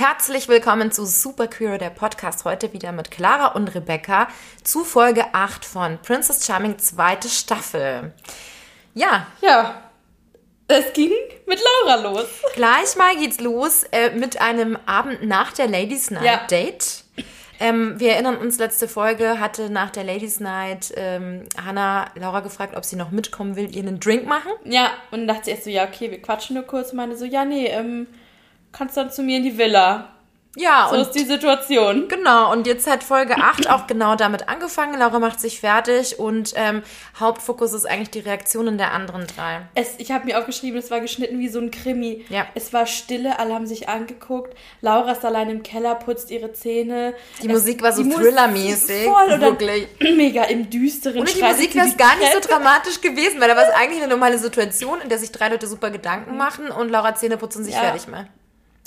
Herzlich willkommen zu Super Queer, der Podcast. Heute wieder mit Clara und Rebecca zu Folge 8 von Princess Charming, zweite Staffel. Ja. Ja. Es ging mit Laura los. Gleich mal geht's los äh, mit einem Abend nach der Ladies Night ja. Date. Ähm, wir erinnern uns, letzte Folge hatte nach der Ladies Night ähm, Hannah Laura gefragt, ob sie noch mitkommen will, ihr einen Drink machen. Ja, und dann dachte sie erst so, ja, okay, wir quatschen nur kurz. Und meine so, ja, nee, ähm, kannst dann zu mir in die Villa. Ja, so ist die Situation. Genau, und jetzt hat Folge 8 auch genau damit angefangen. Laura macht sich fertig und ähm, Hauptfokus ist eigentlich die Reaktionen der anderen drei. Es, ich habe mir aufgeschrieben, es war geschnitten wie so ein Krimi. Ja. Es war Stille, alle haben sich angeguckt. Laura ist allein im Keller, putzt ihre Zähne. Die es, Musik war so thrillermäßig. Voll, wirklich. Mega im Düsteren. Und die Musik wäre gar nicht so dramatisch gewesen, weil da war es eigentlich eine normale Situation, in der sich drei Leute super Gedanken machen und Laura Zähne putzen sich ja. fertig mal.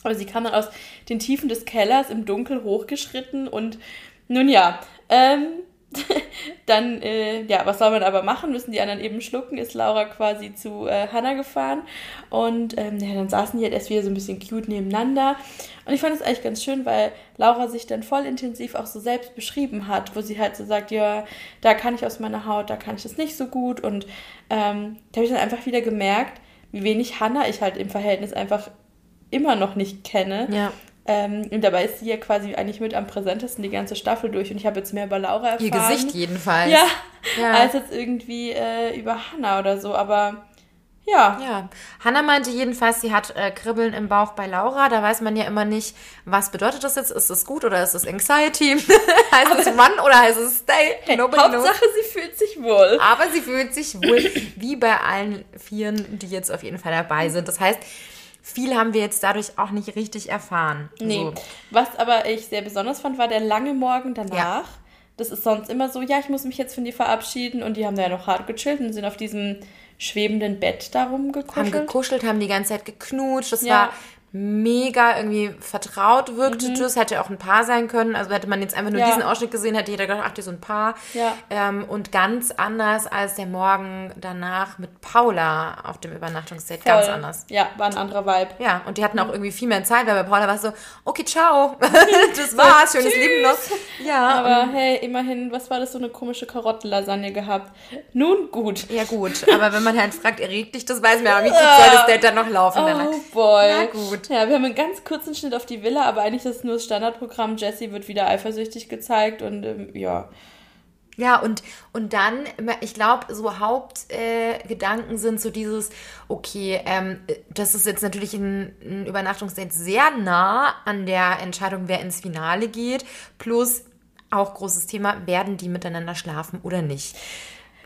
Aber sie kam dann aus den Tiefen des Kellers im Dunkel hochgeschritten und nun ja, ähm, dann, äh, ja, was soll man aber machen? Müssen die anderen eben schlucken? Ist Laura quasi zu äh, Hannah gefahren und ähm, ja, dann saßen die halt erst wieder so ein bisschen cute nebeneinander. Und ich fand es eigentlich ganz schön, weil Laura sich dann voll intensiv auch so selbst beschrieben hat, wo sie halt so sagt, ja, da kann ich aus meiner Haut, da kann ich das nicht so gut. Und ähm, da habe ich dann einfach wieder gemerkt, wie wenig Hannah ich halt im Verhältnis einfach immer noch nicht kenne. Ja. Ähm, und dabei ist sie ja quasi eigentlich mit am präsentesten die ganze Staffel durch. Und ich habe jetzt mehr über Laura erfahren. Ihr Gesicht jedenfalls. Ja, ja. als jetzt irgendwie äh, über Hannah oder so. Aber ja. Ja. Hannah meinte jedenfalls, sie hat äh, Kribbeln im Bauch bei Laura. Da weiß man ja immer nicht, was bedeutet das jetzt? Ist es gut oder ist es Anxiety? heißt es Run oder heißt es Stay? Hey, Hauptsache, knows. sie fühlt sich wohl. Aber sie fühlt sich wohl, wie bei allen Vieren, die jetzt auf jeden Fall dabei sind. Das heißt, viel haben wir jetzt dadurch auch nicht richtig erfahren. Nee. So. Was aber ich sehr besonders fand, war der lange Morgen danach. Ja. Das ist sonst immer so, ja, ich muss mich jetzt von dir verabschieden und die haben da ja noch hart gechillt und sind auf diesem schwebenden Bett darum gekuschelt. Haben gekuschelt, haben die ganze Zeit geknutscht. Das ja. war mega irgendwie vertraut wirkte mhm. das. Hätte auch ein Paar sein können. Also hätte man jetzt einfach nur ja. diesen Ausschnitt gesehen, hätte jeder gedacht, ach, die ist so ein Paar. Ja. Ähm, und ganz anders als der Morgen danach mit Paula auf dem Übernachtungsdate. Voll. Ganz anders. Ja, war ein anderer Vibe. Ja, und die hatten auch irgendwie viel mehr Zeit, weil bei Paula war es so, okay, ciao. das war's, schönes Leben noch. Ja. Aber hey, immerhin, was war das, so eine komische Karottenlasagne gehabt? Nun gut. Ja, gut. Aber wenn man halt fragt, erregt dich das, weiß man ja, wie gut soll das Date dann noch laufen. Oh, boy. Na gut. Ja, wir haben einen ganz kurzen Schnitt auf die Villa, aber eigentlich ist es nur das Standardprogramm. Jessie wird wieder eifersüchtig gezeigt und ähm, ja. Ja, und, und dann, ich glaube, so Hauptgedanken äh, sind so dieses, okay, ähm, das ist jetzt natürlich ein, ein Übernachtungsdate sehr nah an der Entscheidung, wer ins Finale geht. Plus auch großes Thema, werden die miteinander schlafen oder nicht?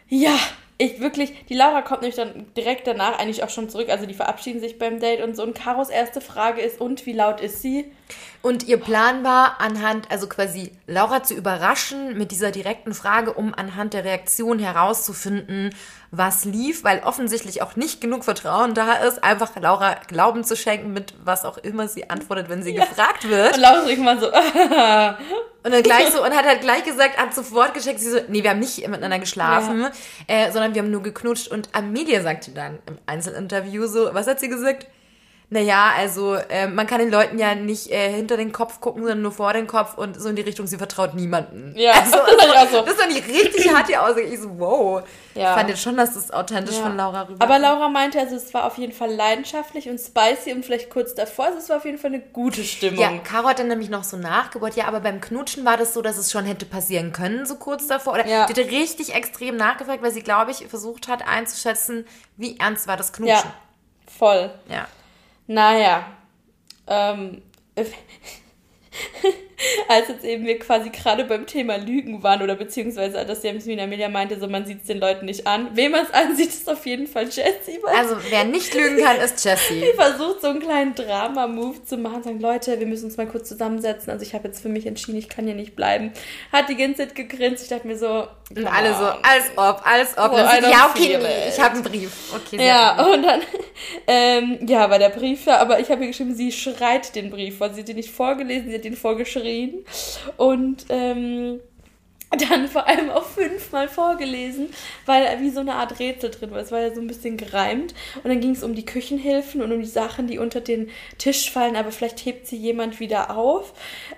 Ja, ich wirklich, die Laura kommt nämlich dann direkt danach eigentlich auch schon zurück. Also die verabschieden sich beim Date und so. Und Karos erste Frage ist, und wie laut ist sie? Und ihr Plan war, anhand, also quasi Laura zu überraschen mit dieser direkten Frage, um anhand der Reaktion herauszufinden, was lief, weil offensichtlich auch nicht genug Vertrauen da ist, einfach Laura Glauben zu schenken mit was auch immer sie antwortet, wenn sie ja. gefragt wird. Und Laura ist irgendwann so, Und dann gleich so, und hat halt gleich gesagt, hat sofort gecheckt, sie so, nee, wir haben nicht miteinander geschlafen, ja. äh, sondern wir haben nur geknutscht. Und Amelia sagte dann im Einzelinterview so, was hat sie gesagt? Naja, also äh, man kann den Leuten ja nicht äh, hinter den Kopf gucken, sondern nur vor den Kopf und so in die Richtung, sie vertraut niemanden. Ja, also, also, das ist doch nicht richtig hart hier Aussage. Ich so, wow. Ja. Ich fand jetzt schon, dass das authentisch ja. von Laura rüber. Aber Laura meinte, also es war auf jeden Fall leidenschaftlich und spicy und vielleicht kurz davor, also es war auf jeden Fall eine gute Stimmung. Ja, Caro hat dann nämlich noch so nachgebohrt, ja, aber beim Knutschen war das so, dass es schon hätte passieren können, so kurz davor. Oder ja. die hatte richtig extrem nachgefragt, weil sie, glaube ich, versucht hat einzuschätzen, wie ernst war das Knutschen. Ja, voll. Ja. Naja, ähm, als jetzt eben wir quasi gerade beim Thema Lügen waren oder beziehungsweise dass Jasmin Amelia meinte, so man sieht es den Leuten nicht an. Wem man es ansieht, ist auf jeden Fall Jessie. Also wer nicht lügen kann, ist Jessie. Die versucht so einen kleinen Drama-Move zu machen, sagen, Leute, wir müssen uns mal kurz zusammensetzen. Also ich habe jetzt für mich entschieden, ich kann hier nicht bleiben. Hat die ganze Zeit gegrinst. Ich dachte mir so... Und alle so, als ob, als ob. Oh, ja, okay, ich habe einen Brief. Okay, ja, und dann, ähm, ja, war der Brief ja, aber ich habe hier geschrieben, sie schreit den Brief, weil sie hat den nicht vorgelesen, sie hat den vorgeschrieben geschrien. Und ähm, dann vor allem auch fünfmal vorgelesen, weil wie so eine Art Rätsel drin war. Es war ja so ein bisschen gereimt. Und dann ging es um die Küchenhilfen und um die Sachen, die unter den Tisch fallen, aber vielleicht hebt sie jemand wieder auf.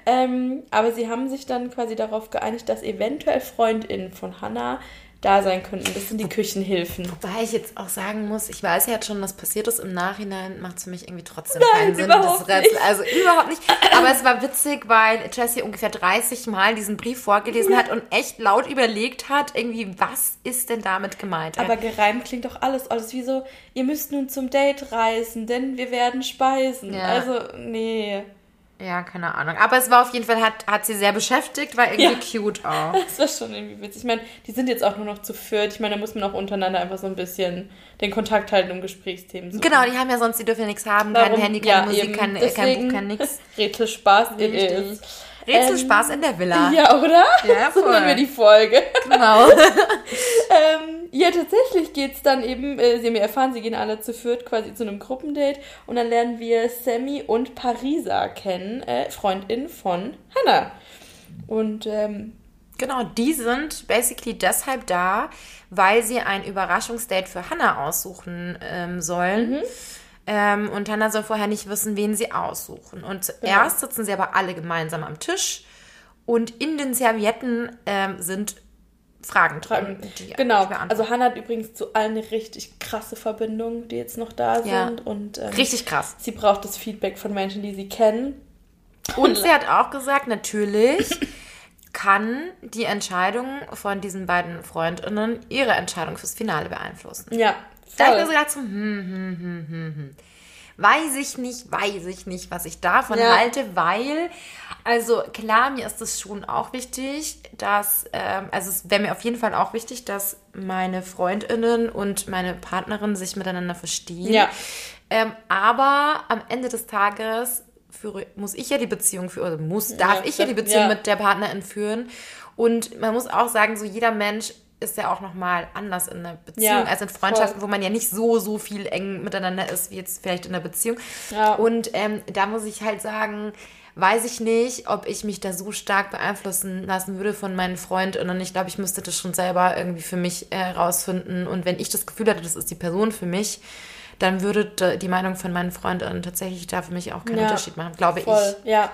Ähm, aber sie haben sich dann quasi darauf geeinigt, dass eventuell FreundInnen von Hannah da sein könnten. Das sind die Küchenhilfen. Wobei ich jetzt auch sagen muss, ich weiß ja jetzt schon, was passiert ist. Im Nachhinein macht es für mich irgendwie trotzdem Nein, keinen Sinn. Das Rätsel. Also überhaupt nicht. Aber es war witzig, weil Jessie ungefähr 30 Mal diesen Brief vorgelesen hat und echt laut überlegt hat, irgendwie, was ist denn damit gemeint? Aber gereimt klingt doch alles, alles wie so, ihr müsst nun zum Date reisen, denn wir werden speisen. Ja. Also, nee. Ja, keine Ahnung. Aber es war auf jeden Fall, hat, hat sie sehr beschäftigt, war irgendwie ja. cute auch. Das war schon irgendwie witzig. Ich meine, die sind jetzt auch nur noch zu viert. Ich meine, da muss man auch untereinander einfach so ein bisschen den Kontakt halten, um Gesprächsthemen zu Genau, die haben ja sonst, die dürfen ja nichts haben. Darum, kein Handy, keine ja, Musik, kein, kein Buch, kein nix. Rätsel Spaß it is. Rätselspaß ähm, in der Villa. Ja, oder? Ja, voll. So nennen wir die Folge. Genau. ähm, ja, tatsächlich geht es dann eben, äh, Sie haben ja erfahren, sie gehen alle zu viert quasi zu einem Gruppendate und dann lernen wir Sammy und Parisa kennen, äh, Freundin von Hannah. Und ähm, Genau, die sind basically deshalb da, weil sie ein Überraschungsdate für Hannah aussuchen ähm, sollen. Mhm. Ähm, und Hannah soll vorher nicht wissen, wen sie aussuchen. Und zuerst sitzen sie aber alle gemeinsam am Tisch und in den Servietten ähm, sind Fragen drin. genau. Also Hannah hat übrigens zu allen eine richtig krasse Verbindung, die jetzt noch da sind. Ja. Und, ähm, richtig krass. Sie braucht das Feedback von Menschen, die sie kennen. Und sie hat auch gesagt, natürlich kann die Entscheidung von diesen beiden Freundinnen ihre Entscheidung fürs Finale beeinflussen. Ja, da habe ich mir so gedacht, so, hm, hm, hm, hm, hm. Weiß ich nicht, weiß ich nicht, was ich davon ja. halte, weil, also klar, mir ist es schon auch wichtig, dass, ähm, also es wäre mir auf jeden Fall auch wichtig, dass meine Freundinnen und meine Partnerin sich miteinander verstehen. Ja. Ähm, aber am Ende des Tages führe, muss ich ja die Beziehung führen, oder muss, darf ja, ich ja die Beziehung ja. mit der Partnerin führen. Und man muss auch sagen, so jeder Mensch ist ja auch nochmal anders in einer Beziehung ja, als in Freundschaften, voll. wo man ja nicht so, so viel eng miteinander ist, wie jetzt vielleicht in einer Beziehung. Und ähm, da muss ich halt sagen, weiß ich nicht, ob ich mich da so stark beeinflussen lassen würde von meinen Freundinnen. Ich glaube, ich müsste das schon selber irgendwie für mich herausfinden. Äh, und wenn ich das Gefühl hatte, das ist die Person für mich, dann würde die Meinung von meinen Freundinnen tatsächlich da für mich auch keinen ja, Unterschied machen, glaube voll. ich. Ja,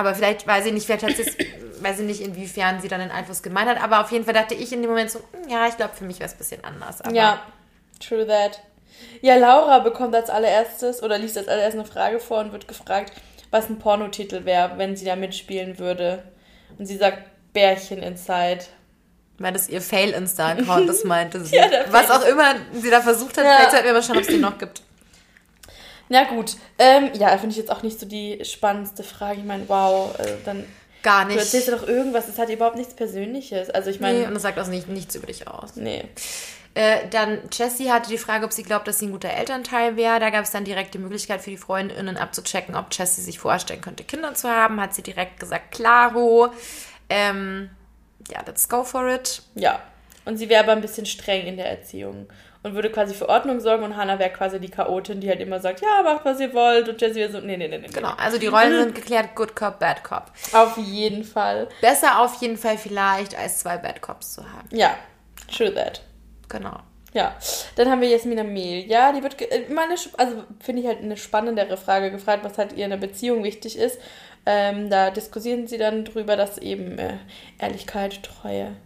aber vielleicht, weiß ich nicht, vielleicht hat sie weiß ich nicht, inwiefern sie dann den Einfluss gemeint hat. Aber auf jeden Fall dachte ich in dem Moment so, hm, ja, ich glaube, für mich wäre es ein bisschen anders. Ja, true that. Ja, Laura bekommt als allererstes oder liest als allererstes eine Frage vor und wird gefragt, was ein Pornotitel wäre, wenn sie da mitspielen würde. Und sie sagt Bärchen Inside. Weil das ihr Fail-Insta-Account das meinte sie. ja, was auch immer sie da versucht hat, ja. vielleicht sollten wir mal schauen, ob es den noch gibt. Na gut, ähm, ja, finde ich jetzt auch nicht so die spannendste Frage. Ich meine, wow, äh, dann. Gar nicht. Du erzählst ja doch irgendwas, es hat überhaupt nichts Persönliches. Also ich meine. Nee, und das sagt auch nicht, nichts über dich aus. Nee. Äh, dann Jessie hatte die Frage, ob sie glaubt, dass sie ein guter Elternteil wäre. Da gab es dann direkt die Möglichkeit für die Freundinnen abzuchecken, ob Jessie sich vorstellen könnte, Kinder zu haben. Hat sie direkt gesagt, klaro. Ähm, ja, let's go for it. Ja. Und sie wäre aber ein bisschen streng in der Erziehung und würde quasi für Ordnung sorgen und Hannah wäre quasi die Chaotin, die halt immer sagt, ja, macht was ihr wollt und Jessie wäre so, nee, nee, nee, nee. Genau, also die Rollen sind geklärt, Good Cop, Bad Cop. Auf jeden Fall. Besser auf jeden Fall vielleicht, als zwei Bad Cops zu haben. Ja, true that. Genau. Ja, dann haben wir Jasmina Melia, die wird äh, immer eine, also finde ich halt eine spannendere Frage gefragt, was halt ihr in der Beziehung wichtig ist. Ähm, da diskutieren sie dann drüber, dass eben äh, Ehrlichkeit, Treue,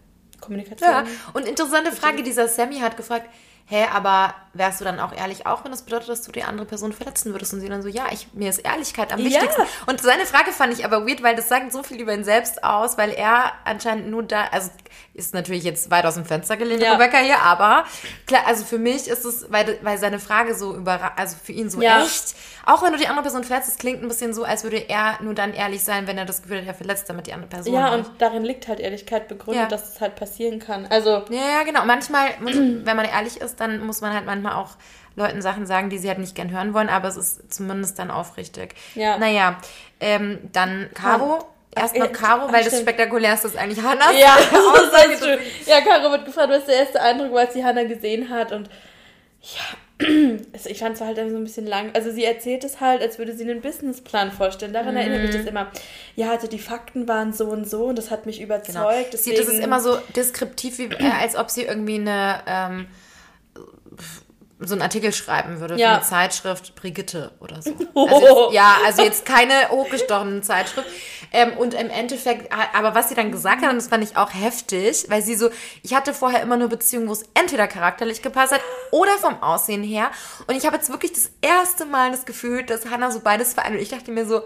Kommunikation. Ja, und interessante Frage, dieser Sammy hat gefragt, hä, aber wärst du dann auch ehrlich, auch wenn das bedeutet, dass du die andere Person verletzen würdest? Und sie dann so, ja, ich, mir ist Ehrlichkeit am wichtigsten. Ja. Und seine Frage fand ich aber weird, weil das sagt so viel über ihn selbst aus, weil er anscheinend nur da, also ist natürlich jetzt weit aus dem Fenster gelehnt, ja. Rebecca hier, aber klar, also für mich ist es, weil, weil seine Frage so über, also für ihn so ja. echt, auch wenn du die andere Person verletzt, es klingt ein bisschen so, als würde er nur dann ehrlich sein, wenn er das Gefühl hat, er verletzt damit die andere Person. Ja, hat. und darin liegt halt Ehrlichkeit begründet, ja. dass es halt passieren kann. Also. Ja, ja, genau. Manchmal, wenn man ehrlich ist, dann muss man halt manchmal auch Leuten Sachen sagen, die sie halt nicht gern hören wollen, aber es ist zumindest dann aufrichtig. Ja. Naja, ähm, dann Caro. Erstmal Caro, weil das spektakulärste ist eigentlich Hannah. Ja, Aussage. ja, Caro wird gefragt, was ist der erste Eindruck, was sie Hannah gesehen hat. Und ja, also ich fand es halt so ein bisschen lang. Also sie erzählt es halt, als würde sie einen Businessplan vorstellen. Daran erinnert mich das immer. Ja, also die Fakten waren so und so und das hat mich überzeugt. Genau. Sie, das ist deswegen- immer so deskriptiv, wie, äh, als ob sie irgendwie eine, ähm, so einen Artikel schreiben würde Ja. für eine Zeitschrift Brigitte oder so. Oh. Also jetzt, ja, also jetzt keine hochgestochene Zeitschrift. Ähm, und im Endeffekt, aber was sie dann gesagt hat, und das fand ich auch heftig, weil sie so, ich hatte vorher immer nur Beziehungen, wo es entweder charakterlich gepasst hat oder vom Aussehen her. Und ich habe jetzt wirklich das erste Mal das Gefühl, dass Hannah so beides vereint. Und ich dachte mir so,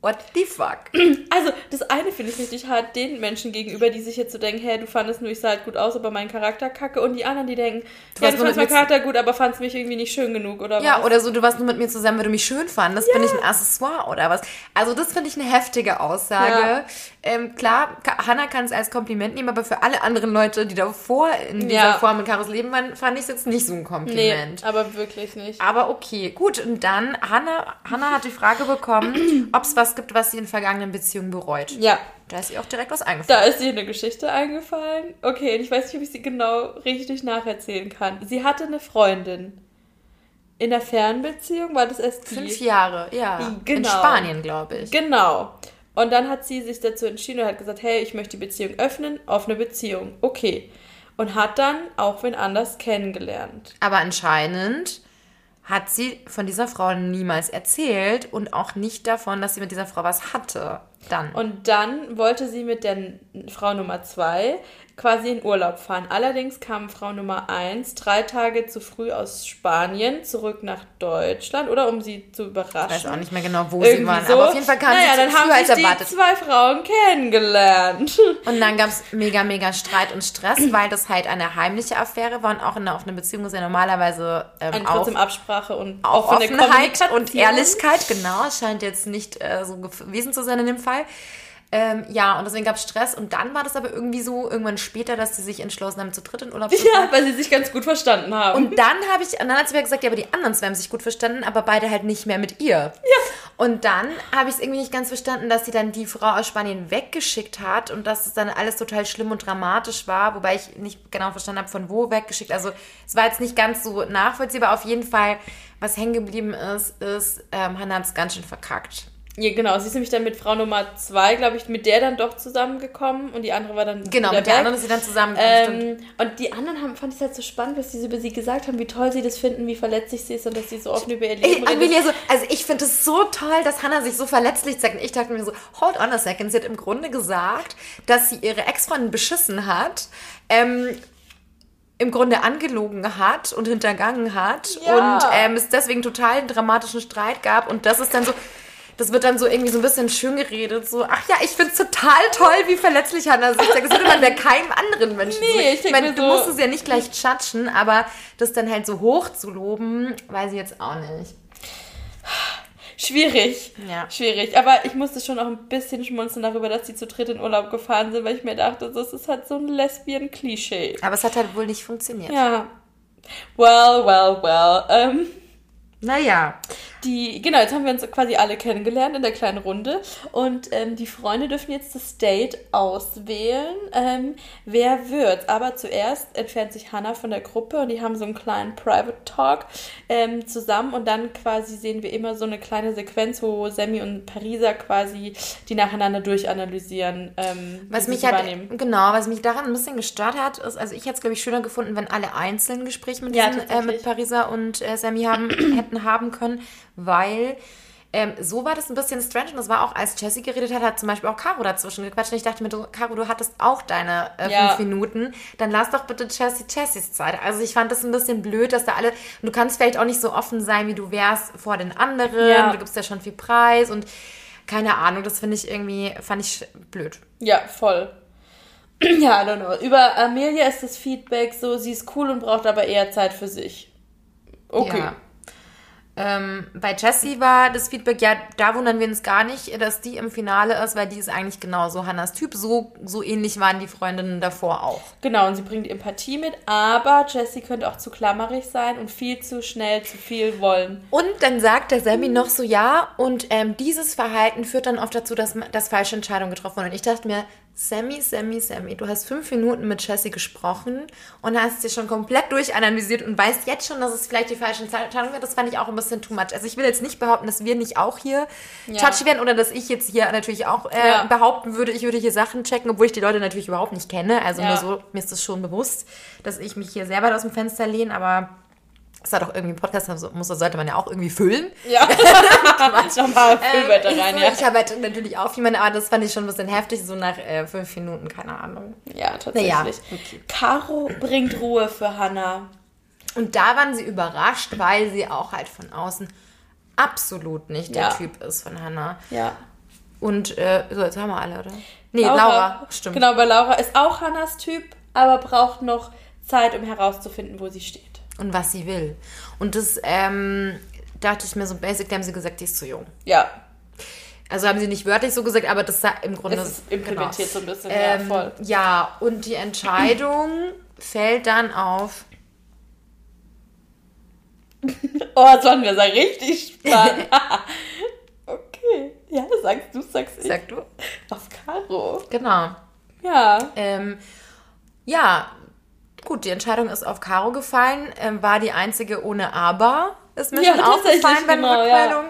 what the fuck? Also, das eine finde ich richtig hart den Menschen gegenüber, die sich jetzt so denken, hey, du fandest nur, ich sah halt gut aus, aber mein Charakter kacke. Und die anderen, die denken, ja, warst du fandest mein mit- Charakter gut, aber fandest mich irgendwie nicht schön genug, oder Ja, was? oder so, du warst nur mit mir zusammen, weil du mich schön fandest. Bin ich ein Accessoire oder was? Also das finde ich eine heftige Aussage. Ja. Ähm, klar, Hannah kann es als Kompliment nehmen, aber für alle anderen Leute, die davor in dieser Ja. Form mit Karos Leben waren, fand ich es jetzt nicht so ein Nee, Kompliment. aber wirklich nicht. Aber okay, gut. Und dann, Hannah, Hannah hat die Frage bekommen, ob es was gibt, was sie in vergangenen Beziehungen bereut. Ja, Da ist ihr auch direkt was eingefallen. da ist ihr eine Geschichte eingefallen. Okay, und ich weiß nicht, ob ich sie genau richtig nacherzählen kann. Sie hatte eine Freundin. In der Fernbeziehung war das erst die. Fünf Jahre, ja. In Genau. Spanien, glaube ich. Genau. Und dann hat sie sich dazu entschieden und hat gesagt, hey, ich möchte die Beziehung öffnen, offene Beziehung. Okay. Und hat dann auch wen anders kennengelernt. Aber anscheinend hat sie von dieser Frau niemals erzählt und auch nicht davon, dass sie mit dieser Frau was hatte. Dann. Und dann wollte sie mit der Frau Nummer zwei quasi in Urlaub fahren. Allerdings kam Frau Nummer eins drei Tage zu früh aus Spanien zurück nach Deutschland oder um sie zu überraschen. ich weiß auch nicht mehr genau, wo sie Irgendwie waren. so. Aber auf jeden Fall kam naja, sie dann zu früher haben als sich die erwartet. zwei Frauen kennengelernt. Und dann gab es mega, mega Streit und Stress, weil das halt eine heimliche Affäre war und auch in einer offenen Beziehung ist ja normalerweise ähm, Eine auch Absprache und auch Offenheit und. Ehrlichkeit, genau, scheint jetzt nicht äh, so gewesen zu sein in dem Fall. Ähm, ja, und deswegen gab es Stress und dann war das aber irgendwie so irgendwann später, dass sie sich entschlossen haben, zu dritt in Urlaub zu fahren. Ja, weil sie sich ganz gut verstanden haben. Und dann habe ich, und dann hat sie mir gesagt, ja, aber die anderen zwei haben sich gut verstanden, aber beide halt nicht mehr mit ihr. Ja. Und dann habe ich es irgendwie nicht ganz verstanden, dass sie dann die Frau aus Spanien weggeschickt hat und dass es dann alles total schlimm und dramatisch war, wobei ich nicht genau verstanden habe, von wo weggeschickt. Also es war jetzt nicht ganz so nachvollziehbar. Auf jeden Fall, was hängen geblieben ist, ist, ähm, Hannah hat es ganz schön verkackt. Ja, genau. Sie ist nämlich dann mit Frau Nummer zwei, glaube ich, mit der dann doch zusammengekommen und die andere war dann Genau, mit der weg. anderen ist sie dann zusammengekommen. Ähm, und die anderen haben, fand ich halt so spannend, was die so über sie gesagt haben, wie toll sie das finden, wie verletzlich sie ist und dass sie so offen über ihr Leben Ey, redet. So, also ich finde es so toll, dass Hannah sich so verletzlich zeigt. Und ich dachte mir so, hold on a second. Sie hat im Grunde gesagt, dass sie ihre Ex-Freundin beschissen hat, ähm, im Grunde angelogen hat und hintergangen hat Ja. und ähm, es deswegen total einen dramatischen Streit gab. Und das ist dann so, das wird dann so irgendwie so ein bisschen schön geredet. So, ach ja, ich finde es total toll, wie verletzlich Hannah sich zeigt. Das würde man bei keinem anderen Menschen Nee, so. ich denk meine, du so- musst es ja nicht gleich judgen, aber das dann halt so hoch zu loben, weiß ich jetzt auch nicht. Schwierig. Ja. Schwierig. Aber ich musste schon auch ein bisschen schmunzeln darüber, dass sie zu dritt in Urlaub gefahren sind, weil ich mir dachte, das ist halt so ein Lesbian-Klischee. Aber es hat halt wohl nicht funktioniert. Ja. Well, well, well. Ähm, Naja. die, genau, jetzt haben wir uns quasi alle kennengelernt in der kleinen Runde. Und ähm, die Freunde dürfen jetzt das Date auswählen. Ähm, wer wird? Aber zuerst entfernt sich Hannah von der Gruppe und die haben so einen kleinen Private Talk ähm, zusammen. Und dann quasi sehen wir immer so eine kleine Sequenz, wo Sammy und Pariser quasi die nacheinander durchanalysieren. Ähm, Was mich halt, wahrnehmen. genau, was mich daran ein bisschen gestört hat, ist, also ich hätte es, glaube ich, schöner gefunden, wenn alle einzeln Gespräche mit, Ja, diesen, äh, mit Pariser und äh, Sammy haben, hätten haben können, weil ähm, so war das ein bisschen strange und das war auch, als Jessie geredet hat, hat zum Beispiel auch Caro dazwischen gequatscht und ich dachte mir, du, Caro, du hattest auch deine äh, Ja. fünf Minuten, dann lass doch bitte Jessie Jessies Zeit. Also ich fand das ein bisschen blöd, dass da alle, und du kannst vielleicht auch nicht so offen sein, wie du wärst vor den anderen, Ja. du gibst ja schon viel Preis und keine Ahnung, das finde ich irgendwie, fand ich blöd. Ja, voll. Ja, I don't know. Über Amelia ist das Feedback so, sie ist cool und braucht aber eher Zeit für sich. Okay. Ja. Ähm, bei Jessie war das Feedback, ja, da wundern wir uns gar nicht, dass die im Finale ist, weil die ist eigentlich genauso Hannas Typ. So, so ähnlich waren die Freundinnen davor auch. Genau, und sie bringt Empathie mit, aber Jessie könnte auch zu klammerig sein und viel zu schnell zu viel wollen. Und dann sagt der Sammy noch so, ja, und ähm, dieses Verhalten führt dann oft dazu, dass, dass falsche Entscheidungen getroffen wurden. Und ich dachte mir, Sammy, Sammy, Sammy, du hast fünf Minuten mit Jessie gesprochen und hast dir schon komplett durchanalysiert und weißt jetzt schon, dass es vielleicht die falsche Entscheidung wird. Das fand ich auch ein bisschen too much. Also ich will jetzt nicht behaupten, dass wir nicht auch hier Ja. touchy werden oder dass ich jetzt hier natürlich auch äh, Ja. behaupten würde, ich würde hier Sachen checken, obwohl ich die Leute natürlich überhaupt nicht kenne. Also Ja. nur so, mir ist das schon bewusst, dass ich mich hier sehr weit aus dem Fenster lehne, aber es hat auch irgendwie ein Podcast, muss, sollte man ja auch irgendwie füllen. Ja. Nochmal Füllwörter Ähm, rein, so, ja. Ich habe halt natürlich auch jemanden, aber das fand ich schon ein bisschen heftig, so nach äh, fünf Minuten, keine Ahnung. Ja, tatsächlich. Naja, Caro bringt Ruhe für Hannah. Und da waren sie überrascht, weil sie auch halt von außen absolut nicht der Ja. Typ ist von Hannah. Ja. Und äh, so, jetzt haben wir alle, oder? Nee, Laura, stimmt. Genau, bei Laura ist auch Hannas Typ, aber braucht noch Zeit, um herauszufinden, wo sie steht. Und was sie will. Und das ähm, dachte ich mir so, basic, haben sie gesagt, die ist zu jung. Ja, Also haben sie nicht wörtlich so gesagt, aber das im Grunde. es ist implementiert so ein bisschen. Ähm, ja, voll. ja, und die Entscheidung fällt dann auf Oh, das fanden wir so richtig spannend. okay. Ja, sagst du, sagst ich. Sag du? Auf Caro. Genau. Ja. Ähm, ja, gut, die Entscheidung ist auf Caro gefallen. Ähm, war die einzige ohne Aber. Ist mir Ja, schon aufgefallen bei genau, ja. Rückmeldung.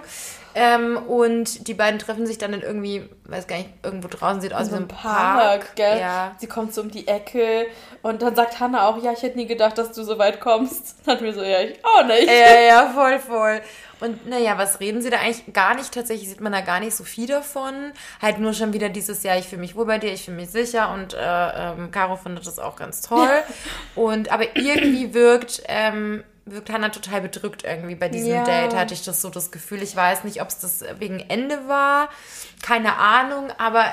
Ähm, und die beiden treffen sich dann in irgendwie, weiß gar nicht, irgendwo draußen sieht aus wie so ein ein Park, gell? Ja. Sie kommt so um die Ecke und dann sagt Hannah auch, ja, ich hätte nie gedacht, dass du so weit kommst. Dann hat mir so, ja, ich auch nicht. Ja, ja, voll, voll. Und naja, was reden sie da eigentlich? Gar nicht, tatsächlich sieht man da gar nicht so viel davon. Halt nur schon wieder dieses Jahr, ich fühle mich wohl bei dir, ich fühle mich sicher und äh, ähm, Caro findet das auch ganz toll. Und aber irgendwie wirkt, ähm, wirkt Hannah total bedrückt irgendwie bei diesem Ja. Date, hatte ich das so das Gefühl. Ich weiß nicht, ob es das wegen Ende war, keine Ahnung, aber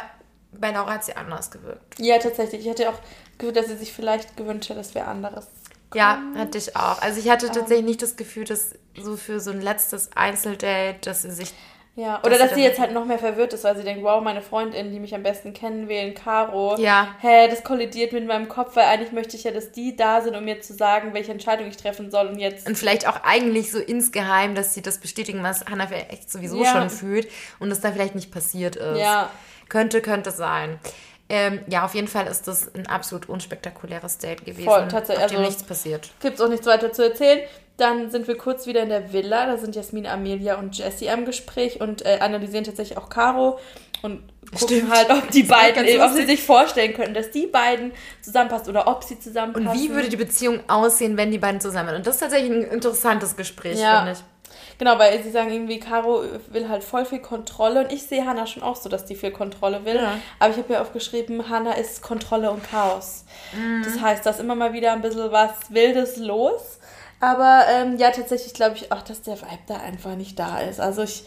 bei Laura hat sie anders gewirkt. Ja, tatsächlich. Ich hatte auch das Gefühl, dass sie sich vielleicht gewünscht hat, dass wir anderes. Ja, hatte ich auch. Also ich hatte Ähm. tatsächlich nicht das Gefühl, dass so für so ein letztes Einzeldate, dass sie sich Ja, Dass oder dass dann- sie jetzt halt noch mehr verwirrt ist, weil sie denkt, wow, meine Freundin, die mich am besten kennen, wählen Caro. Ja. Hä, das kollidiert mit meinem Kopf, weil eigentlich möchte ich ja, dass die da sind, um mir zu sagen, welche Entscheidung ich treffen soll. Und jetzt. Und vielleicht auch eigentlich so insgeheim, dass sie das bestätigen, was Hannah vielleicht sowieso Ja. schon fühlt und es da vielleicht nicht passiert ist. Ja. Könnte, könnte sein. Ähm, ja, auf jeden Fall ist das ein absolut unspektakuläres Date gewesen. Voll, tatsächlich, Auf dem also- nichts passiert. Gibt's auch nichts weiter zu erzählen. Dann sind wir kurz wieder in der Villa. Da sind Jasmin, Amelia und Jessie am Gespräch und äh, analysieren tatsächlich auch Caro und gucken Stimmt. halt, ob die Das beiden, ob sie sich vorstellen könnten, dass die beiden zusammenpassen oder ob sie zusammenpassen. Und wie würde die Beziehung aussehen, wenn die beiden zusammen sind? Und das ist tatsächlich ein interessantes Gespräch, Ja. finde ich. Genau, weil sie sagen irgendwie, Caro will halt voll viel Kontrolle und ich sehe Hannah schon auch so, dass die viel Kontrolle will. Ja. Aber ich habe ja aufgeschrieben, Hannah ist Kontrolle und Chaos. Mhm. Das heißt, da ist immer mal wieder ein bisschen was Wildes los. Aber ähm, ja, tatsächlich glaube ich auch, dass der Vibe da einfach nicht da ist. Also ich,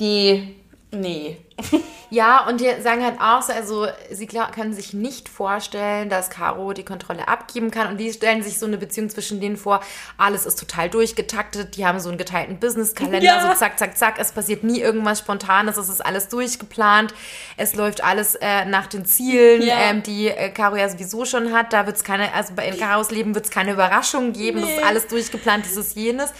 die, nee. Ja, und die sagen halt auch so, also sie können sich nicht vorstellen, dass Caro die Kontrolle abgeben kann. Und die stellen sich so eine Beziehung zwischen denen vor, alles ist total durchgetaktet, die haben so einen geteilten Businesskalender, Ja. so zack, zack, zack, es passiert nie irgendwas Spontanes, es ist alles durchgeplant, es läuft alles äh, nach den Zielen, Ja. ähm, die äh, Caro ja sowieso schon hat. Da wird es keine, also bei in Caros Leben wird es keine Überraschung geben, das Nee. ist alles durchgeplant, dieses jenes.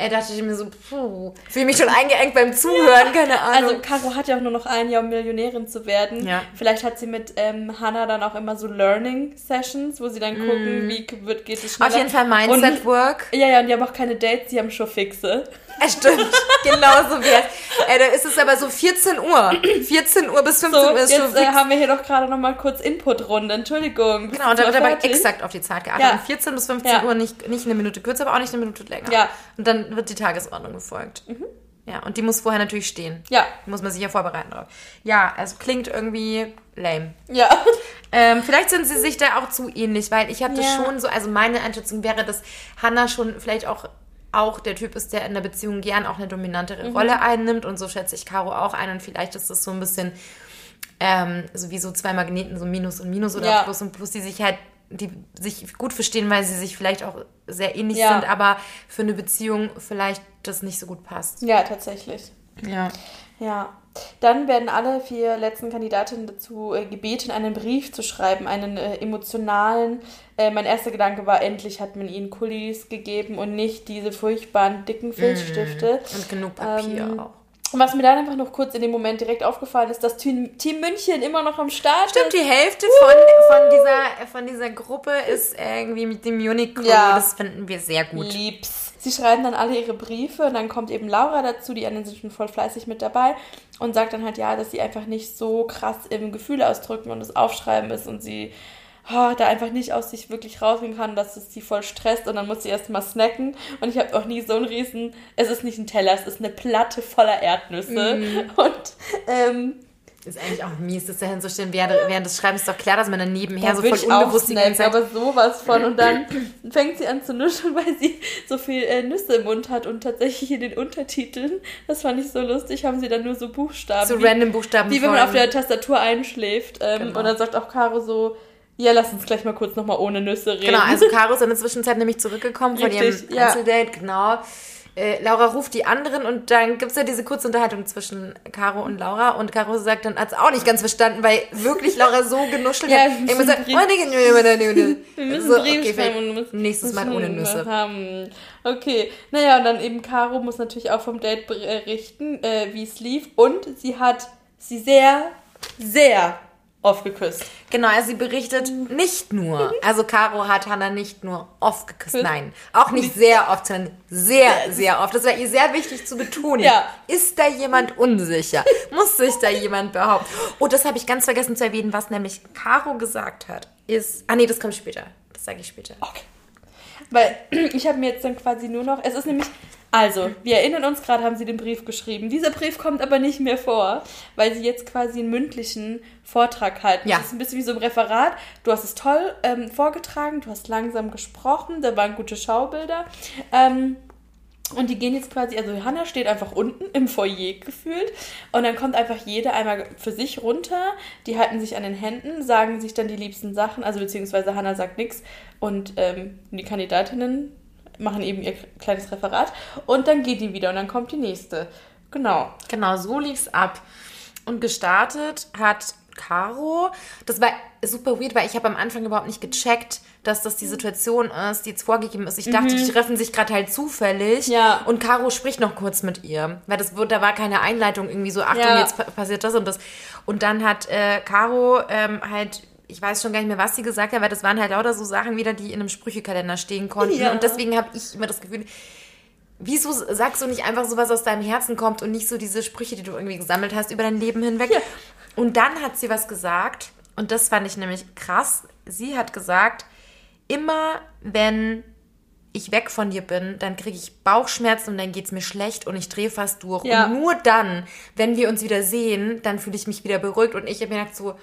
Äh, dachte ich mir so, puh, fühle mich schon eingeengt beim Zuhören, keine Ahnung. Also Caro hat ja auch nur noch ein Jahr, um Millionärin zu werden. Ja. Vielleicht hat sie mit ähm, Hannah dann auch immer so Learning-Sessions, wo sie dann gucken, wie wird, geht es schneller. Auf jeden Fall Mindset Work. Ja, ja, und die haben auch keine Dates, die haben schon fixe. Ja, stimmt. genau so wär's. Äh, da ist es aber so 14 Uhr. 14 Uhr bis 15 So, Uhr ist schon jetzt äh, fix. haben wir hier doch gerade noch mal kurz Input-Runde. Entschuldigung. Genau, und da wird aber exakt auf die Zeit geachtet. Ja. Und 14 bis 15 Ja. Uhr nicht, nicht eine Minute kürzer, aber auch nicht eine Minute länger. Ja. Und dann wird die Tagesordnung gefolgt. Ja, und die muss vorher natürlich stehen. Ja, Muss man sich ja vorbereiten drauf. Ja, also klingt irgendwie lame. ja. Ähm, vielleicht sind sie sich da auch zu ähnlich, weil ich hatte Ja. schon so, also meine Einschätzung wäre, dass Hannah schon vielleicht auch auch der Typ ist, der in der Beziehung gern auch eine dominantere Mhm. Rolle einnimmt und so schätze ich Caro auch ein und vielleicht ist das so ein bisschen ähm, so wie so zwei Magneten, so Minus und Minus oder Ja. Plus und Plus, die sich halt die sich gut verstehen, weil sie sich vielleicht auch sehr ähnlich Ja. sind, aber für eine Beziehung vielleicht das nicht so gut passt. Ja, tatsächlich. Ja. Ja. Dann werden alle vier letzten Kandidatinnen dazu äh, gebeten, einen Brief zu schreiben, einen äh, emotionalen. Äh, mein erster Gedanke war, endlich hat man ihnen Kulis gegeben und nicht diese furchtbaren dicken Filzstifte. Und genug Papier Ähm, auch. Und was mir dann einfach noch kurz in dem Moment direkt aufgefallen ist, dass Team, Team München immer noch am Start Stimmt, ist. die Hälfte von, von, dieser, von dieser Gruppe ist irgendwie mit dem Unicorn. Ja. Das finden wir sehr gut. Liebs. Sie schreiben dann alle ihre Briefe und dann kommt eben Laura dazu, die anderen sind schon voll fleißig mit dabei und sagt dann halt ja, dass sie einfach nicht so krass im Gefühl ausdrücken und das Aufschreiben ist und sie oh, da einfach nicht aus sich wirklich rausgehen kann, dass es sie voll stresst und dann muss sie erstmal snacken und ich habe auch nie so einen riesen, es ist nicht ein Teller, es ist eine Platte voller Erdnüsse und ähm, Ist eigentlich auch mies, das da hinzustellen. Während, während des Schreibens ist doch klar, dass man dann nebenher Da so voll unbewusst die ganze Zeit... aber sowas von. Und dann fängt sie an zu nuscheln, weil sie so viel äh, Nüsse im Mund hat. Und tatsächlich in den Untertiteln, das fand ich so lustig, haben sie dann nur so Buchstaben. So wie, random Buchstaben Wie wenn man auf der Tastatur einschläft. Ähm, Genau. Und dann sagt auch Caro so, ja, lass uns gleich mal kurz nochmal ohne Nüsse reden. Genau, also Caro ist in der Zwischenzeit nämlich zurückgekommen von Richtig, ihrem ja. Einzeldate, genau. Äh, Laura ruft die anderen und dann gibt es ja diese kurze Unterhaltung zwischen Caro und Laura und Caro sagt dann, hat es auch nicht ganz verstanden, weil wirklich Laura so genuschelt Ja, hat. müssen sagt, Brief- oh. Wir müssen So, Brief okay, und müssen, nächstes Mal ohne Nüsse. Haben. Okay, naja, und dann eben Caro muss natürlich auch vom Date berichten, äh, wie es lief. Und sie hat sie sehr, sehr oft geküsst. Genau, also sie berichtet nicht nur, also Caro hat Hannah nicht nur oft geküsst, Küsst. nein, auch nicht sehr oft, sondern sehr, sehr oft. Das war ihr sehr wichtig zu betonen. Ja. Ist da jemand unsicher? Muss sich da jemand behaupten? Oh, das habe ich ganz vergessen zu erwähnen, was nämlich Caro gesagt hat, ist, ah nee, das kommt später, das sage ich später. Okay. Weil ich habe mir jetzt dann quasi nur noch, es ist nämlich, also, wir erinnern uns gerade, haben sie den Brief geschrieben. Dieser Brief kommt aber nicht mehr vor, weil sie jetzt quasi einen mündlichen Vortrag halten. Ja. Das ist ein bisschen wie so ein Referat. Du hast es toll ähm, vorgetragen, du hast langsam gesprochen, da waren gute Schaubilder. Ähm, und die gehen jetzt quasi, also Hannah steht einfach unten im Foyer gefühlt und dann kommt einfach jede einmal für sich runter, die halten sich an den Händen, sagen sich dann die liebsten Sachen, also beziehungsweise Hannah sagt nichts und ähm, die Kandidatinnen machen eben ihr kleines Referat und dann geht die wieder und dann kommt die nächste. Genau. Genau, so lief's ab. Und gestartet hat Caro. Das war super weird, weil ich habe am Anfang überhaupt nicht gecheckt, dass das die Situation ist, die jetzt vorgegeben ist. Ich dachte, die treffen sich gerade halt zufällig. Mhm. Ja. Und Caro spricht noch kurz mit ihr. Weil das da war keine Einleitung irgendwie so, Achtung, Ja. jetzt pa- passiert das und das. Und dann hat äh, Caro ähm, halt. Ich weiß schon gar nicht mehr, was sie gesagt hat, weil das waren halt lauter so Sachen wieder, die in einem Sprüchekalender stehen konnten. Ja. Und deswegen habe ich immer das Gefühl, Wieso sagst du nicht einfach so, was aus deinem Herzen kommt und nicht so diese Sprüche, die du irgendwie gesammelt hast über dein Leben hinweg? Ja. Und dann hat sie was gesagt und das fand ich nämlich krass. Sie hat gesagt, immer wenn ich weg von dir bin, dann kriege ich Bauchschmerzen und dann geht's mir schlecht und ich drehe fast durch. Ja. Und nur dann, wenn wir uns wieder sehen, dann fühle ich mich wieder beruhigt und ich habe mir gedacht so,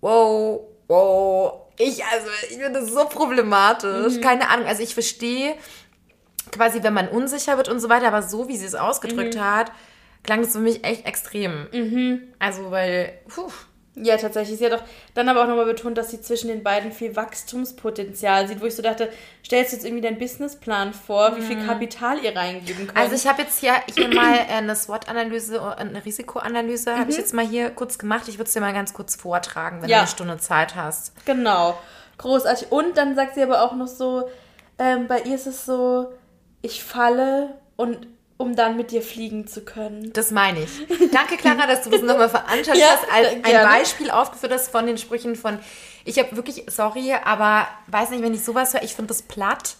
wow, wow, ich, also, ich finde das so problematisch. Keine Ahnung, also ich verstehe quasi, wenn man unsicher wird und so weiter, aber so wie sie es ausgedrückt hat, klang das für mich echt extrem. Also, weil, puh, Ja, tatsächlich. Sie hat auch dann aber auch nochmal betont, dass sie zwischen den beiden viel Wachstumspotenzial sieht, wo ich so dachte, stellst du jetzt irgendwie deinen Businessplan vor, wie viel Kapital ihr reingeben könnt. Also ich habe jetzt hier, hier mal äh, eine SWOT-Analyse, äh, eine Risikoanalyse habe ich jetzt mal hier kurz gemacht. Ich würde es dir mal ganz kurz vortragen, wenn Ja. du eine Stunde Zeit hast. Genau. Großartig. Und dann sagt sie aber auch noch so, ähm, bei ihr ist es so, ich falle und um dann mit dir fliegen zu können. Das meine ich. Danke, Clara, dass du das nochmal veranschaulicht Ja, hast, als ein gerne. Beispiel aufgeführt hast von den Sprüchen von, ich habe wirklich, sorry, aber weiß nicht, wenn ich sowas höre, ich finde das platt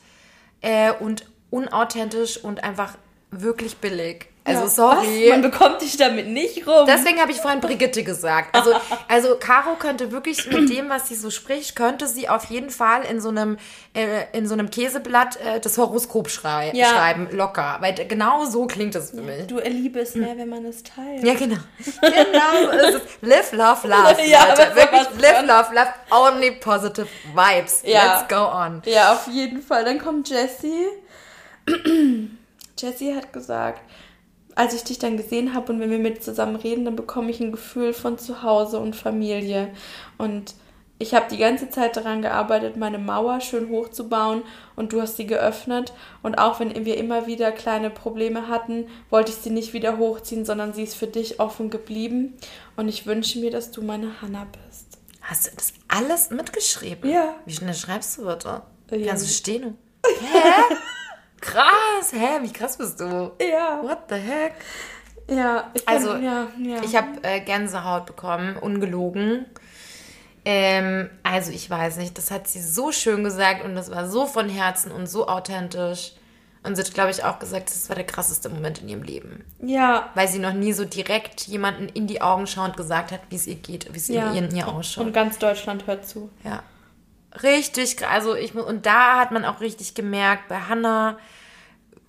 äh, und unauthentisch und einfach wirklich billig. Also Ja. sorry. Was? Man bekommt dich damit nicht rum. Deswegen habe ich vorhin Brigitte gesagt. Also, also Caro könnte wirklich mit dem, was sie so spricht, könnte sie auf jeden Fall in so einem, äh, in so einem Käseblatt äh, das Horoskop schrei Ja. schreiben, locker. Weil genau so klingt es für mich. du erliebe es mehr, wenn man es teilt. Ja, genau. Genau so ist es. Live, love, love. Ja, Leute. Wirklich, live, love, love. Only positive vibes. Ja. Let's go on. Ja, auf jeden Fall. Dann kommt Jessie. Jessie hat gesagt, als ich dich dann gesehen habe und wenn wir mit zusammen reden, dann bekomme ich ein Gefühl von Zuhause und Familie. Und ich habe die ganze Zeit daran gearbeitet, meine Mauer schön hochzubauen und du hast sie geöffnet. Und auch wenn wir immer wieder kleine Probleme hatten, wollte ich sie nicht wieder hochziehen, sondern sie ist für dich offen geblieben. Und ich wünsche mir, dass du meine Hannah bist. Hast du das alles mitgeschrieben? Ja. Wie schnell schreibst du bitte? Ja. Kannst du stehen? Hä? Krass. Hä? Wie krass bist du? Ja. What the heck? Ja, ich Also, kann, ja, ja. Ich habe äh, Gänsehaut bekommen, ungelogen. Ähm, also ich weiß nicht, das hat sie so schön gesagt und das war so von Herzen und so authentisch. Und sie hat, glaube ich, auch gesagt, das war der krasseste Moment in ihrem Leben. ja, Weil sie noch nie so direkt jemanden in die Augen schauend gesagt hat, wie es ihr geht, wie es ja. ihr in ihr ausschaut. Und ganz Deutschland hört zu. Ja. Richtig, also ich und da hat man auch richtig gemerkt, bei Hannah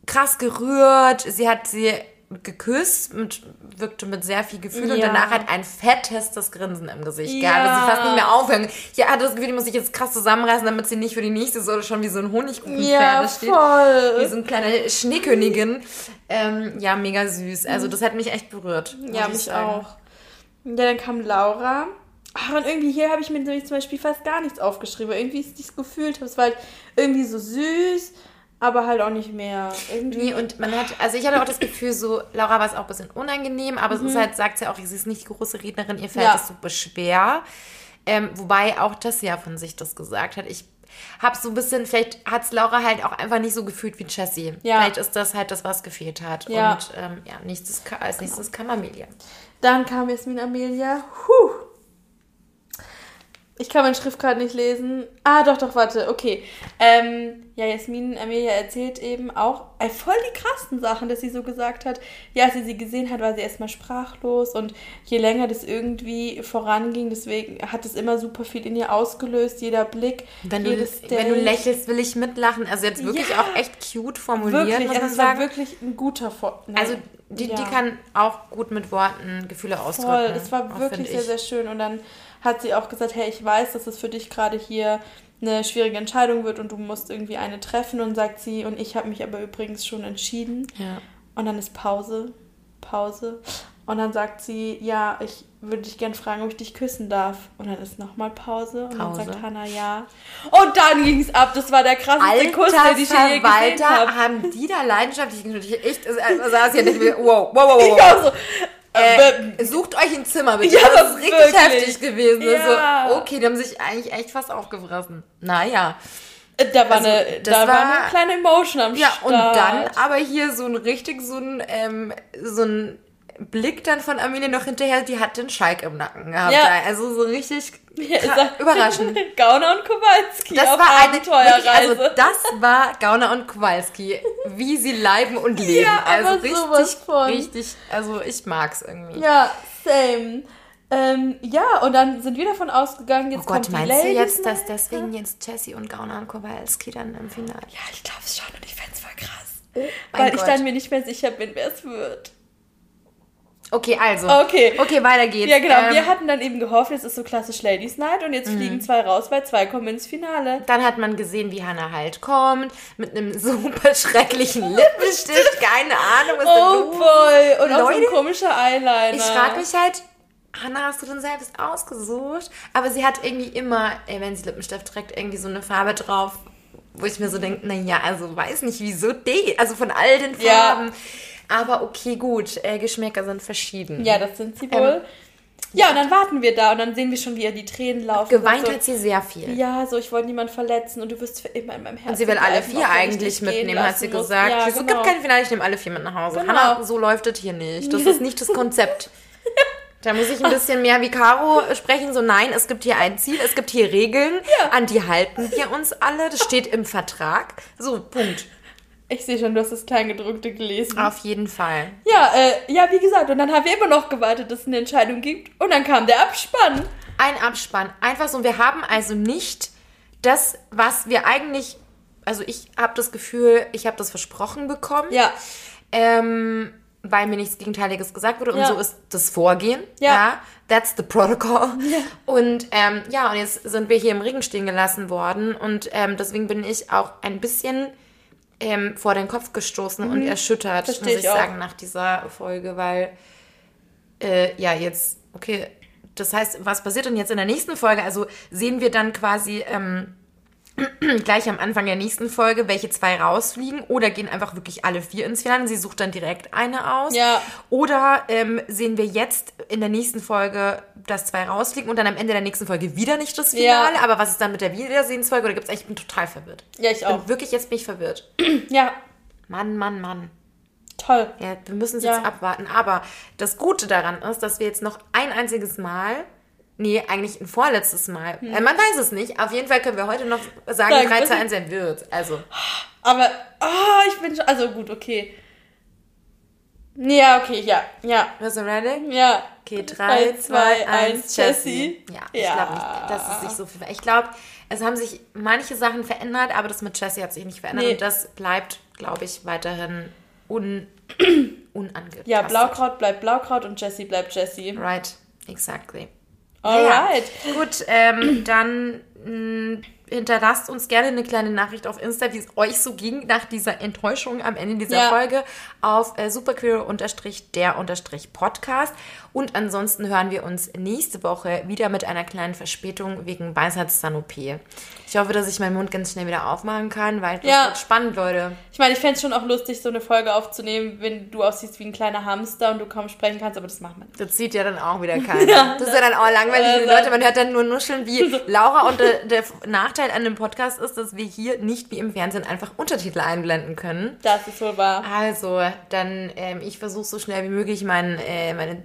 krass gerührt. Sie hat sie geküsst und wirkte mit sehr viel Gefühl und Ja. danach hat ein fettestes Grinsen im Gesicht Ja. gehabt. dass sie fast nicht mehr aufhören. Ja, hatte das Gefühl, die muss sich jetzt krass zusammenreißen, damit sie nicht für die nächste Säule schon wie so ein Honigkuchenpferd steht. Wie voll. so eine kleine Schneekönigin. Ähm, ja, mega süß. Also das hat mich echt berührt. Ja, ich mich auch. Ja, dann kam Laura. Ach, und irgendwie hier habe ich mir nämlich zum Beispiel fast gar nichts aufgeschrieben. Irgendwie ist es gefühlt. Es war halt irgendwie so süß, aber halt auch nicht mehr. Irgendwie. Nee, und man hat, also ich hatte auch das Gefühl, so, Laura war es auch ein bisschen unangenehm, aber es ist halt, sagt sie auch, sie ist nicht die große Rednerin, ihr fällt Mhm. Ja. es super schwer. Ähm, wobei auch das ja von sich das gesagt hat. Ich habe so ein bisschen, vielleicht hat es Laura halt auch einfach nicht so gefühlt wie Jessie. Ja. Vielleicht ist das halt das, was gefehlt hat. Ja. Und ähm, ja, nächstes, als nächstes kam Amelia. Dann kam Jasmin Amelia. Puh. Ich kann meine Schrift gerade nicht lesen. Ah, doch, doch, warte. Okay. Ähm, ja, Jasmin Amelia erzählt eben auch äh, voll die krassen Sachen, dass sie so gesagt hat. Ja, als sie sie gesehen hat, war sie erstmal sprachlos und je länger das irgendwie voranging, deswegen hat es immer super viel in ihr ausgelöst, jeder Blick, Wenn du, wenn du lächelst, will ich mitlachen. Also jetzt wirklich Ja. auch echt cute formuliert, Wirklich, muss also es war wirklich ein guter Vor Nein, Also die, ja. die kann auch gut mit Worten Gefühle ausdrücken. Voll, es war wirklich sehr, sehr schön. Und dann hat sie auch gesagt, hey, ich weiß, dass es für dich gerade hier eine schwierige Entscheidung wird und du musst irgendwie eine treffen. Und sagt sie, und ich habe mich aber übrigens schon entschieden. Ja. Und dann ist Pause, Pause. Und dann sagt sie, ja, ich würde dich gern fragen, ob ich dich küssen darf. Und dann ist nochmal Pause. Und Pause. dann sagt Hannah ja. Und dann ging es ab. Das war der krasseste Kuss, den ich je gesehen habe. haben die da leidenschaftlich geknutscht? Ich echt, also saß hier nicht mehr, wow, wow, wow, Ich wow. auch so. Äh, sucht euch ein Zimmer bitte. Ja, das ist richtig wirklich. heftig gewesen. Ja. So, okay, die haben sich eigentlich echt fast aufgefressen. Naja. Äh, Da war, Also, eine, da war, war- eine kleine Emotion am Ja, Start. und dann aber hier so ein richtig, so ein, ähm, so ein Blick dann von Amelie noch hinterher, die hat den Schalk im Nacken gehabt. Ja. Also so richtig Ja, überraschend. Gauner und Kowalski Das war eine Abenteuerreise. also das war Gauner und Kowalski, wie sie leiben und leben. Ja, also richtig, richtig, also ich mag's irgendwie. ja, same. Ähm, ja, und dann sind wir davon ausgegangen, jetzt Oh Gott, kommt die meinst du Ladies jetzt, dass deswegen jetzt Jessie und Gauner und Kowalski dann im Finale? Ja, ich glaube es schon und ich fände es voll krass. mein Weil ich Gott. dann mir nicht mehr sicher bin, wer es wird. Okay, also. Okay. Okay, weiter geht's. Ja, genau. Ähm, wir hatten dann eben gehofft, es ist so klassisch Ladies Night und jetzt Mhm. fliegen zwei raus, weil zwei kommen ins Finale. Dann hat man gesehen, wie Hannah halt kommt, mit einem super schrecklichen Lippenstift. Keine Ahnung, was da Oh los boy. Und auch so ein Leute, komischer Eyeliner. Ich frage mich halt, Hannah, hast du denn selbst ausgesucht? Aber sie hat irgendwie immer, ey, wenn sie Lippenstift trägt, irgendwie so eine Farbe drauf, wo ich mir so denke, naja, also weiß nicht, wieso die, also von all den Ja. Aber okay, gut, äh, Geschmäcker sind verschieden. Ja, das sind sie wohl. ja, und dann warten wir da und dann sehen wir schon, wie ihr die Tränen laufen. Geweint so. hat sie sehr viel. Ja, so, ich wollte niemanden verletzen und du wirst für immer in meinem Herzen Und sie will alle vier eigentlich mitnehmen, hat sie gesagt. Ja, sie so, genau. gibt kein Finale, ich nehme alle vier mit nach Hause. Genau. Hannah, so läuft es hier nicht. Das ist nicht das Konzept. Da muss ich ein bisschen mehr wie Caro sprechen. So, nein, es gibt hier ein Ziel, es gibt hier Regeln, Ja. an die halten wir uns alle. Das steht im Vertrag. So, Punkt. Ich sehe schon, du hast das Kleingedruckte gelesen. Auf jeden Fall. Ja, äh, ja, wie gesagt, und dann haben wir immer noch gewartet, dass es eine Entscheidung gibt. Und dann kam der Abspann. Ein Abspann. Einfach so. Wir haben also nicht das, was wir eigentlich. Also, ich habe das Gefühl, ich habe das versprochen bekommen. Ja. ähm, weil mir nichts Gegenteiliges gesagt wurde. Und Ja. so ist das Vorgehen. Ja. That's the protocol. Und ähm, ja, und jetzt sind wir hier im Regen stehen gelassen worden. Und ähm, deswegen bin ich auch ein bisschen ähm, vor den Kopf gestoßen und erschüttert, Versteh muss ich ich sagen, nach dieser Folge, weil äh, ja, jetzt, okay, das heißt, was passiert denn jetzt in der nächsten Folge? Also sehen wir dann quasi ähm, gleich am Anfang der nächsten Folge, welche zwei rausfliegen oder gehen einfach wirklich alle vier ins Finale? Sie sucht dann direkt eine aus. Ja. Oder ähm, sehen wir jetzt in der nächsten Folge, dass zwei rausfliegen und dann am Ende der nächsten Folge wieder nicht das Finale? Ja. Aber was ist dann mit der Wiedersehensfolge? Oder gibt's echt, ich bin total verwirrt. Ja, ich Ich auch. bin wirklich, jetzt bin ich verwirrt. Ja. Mann, Mann, Mann. Toll. Ja, wir müssen es Ja. jetzt abwarten. Aber das Gute daran ist, dass wir jetzt noch ein einziges Mal, nee, eigentlich ein vorletztes Mal, äh, man weiß es nicht, auf jeden Fall können wir heute noch sagen, Sagen, 3 was zu ich- 1 sein wird. Also, Aber, ah, ich bin schon, also gut, okay. Ja, okay, ja, ja, bist du ready? ja. Okay, 3, 2, 1, Jesse. Jessie. Ja, ich Ja. glaube nicht, dass es sich so viel Ich glaube, es haben sich manche Sachen verändert, aber das mit Jesse hat sich nicht verändert Nee. und das bleibt, glaube ich, weiterhin un unangetastet. Ja, Blaukraut bleibt Blaukraut und Jessie bleibt Jessie. Right, exactly. Alright. Ja. Gut, ähm, dann mh, hinterlasst uns gerne eine kleine Nachricht auf Insta, wie es euch so ging nach dieser Enttäuschung am Ende dieser Ja. Folge auf äh, superqueer-der-podcast. Und ansonsten hören wir uns nächste Woche wieder mit einer kleinen Verspätung wegen Weisheitsanopie. Ich hoffe, dass ich meinen Mund ganz schnell wieder aufmachen kann, weil das Ja. wird spannend, Leute. Ich meine, ich fände es schon auch lustig, so eine Folge aufzunehmen, wenn du aussiehst wie ein kleiner Hamster und du kaum sprechen kannst, aber das machen wir nicht. Das sieht ja dann auch wieder keiner. das ist ja dann auch langweilig für die Also- Leute. Man hört dann nur nuscheln wie Laura. Und der, der Nachteil an dem Podcast ist, dass wir hier nicht wie im Fernsehen einfach Untertitel einblenden können. Das ist wohl wahr. Also, dann, ähm, ich versuche so schnell wie möglich mein, äh, meine,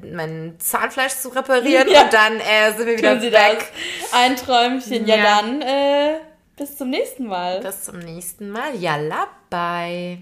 mein Zahnfleisch zu reparieren Ja. und dann äh, sind wir wieder Tun Sie back. das. Ein Träumchen. Ja, Ja. dann, äh, bis zum nächsten Mal. Bis zum nächsten Mal. Yalla, bye.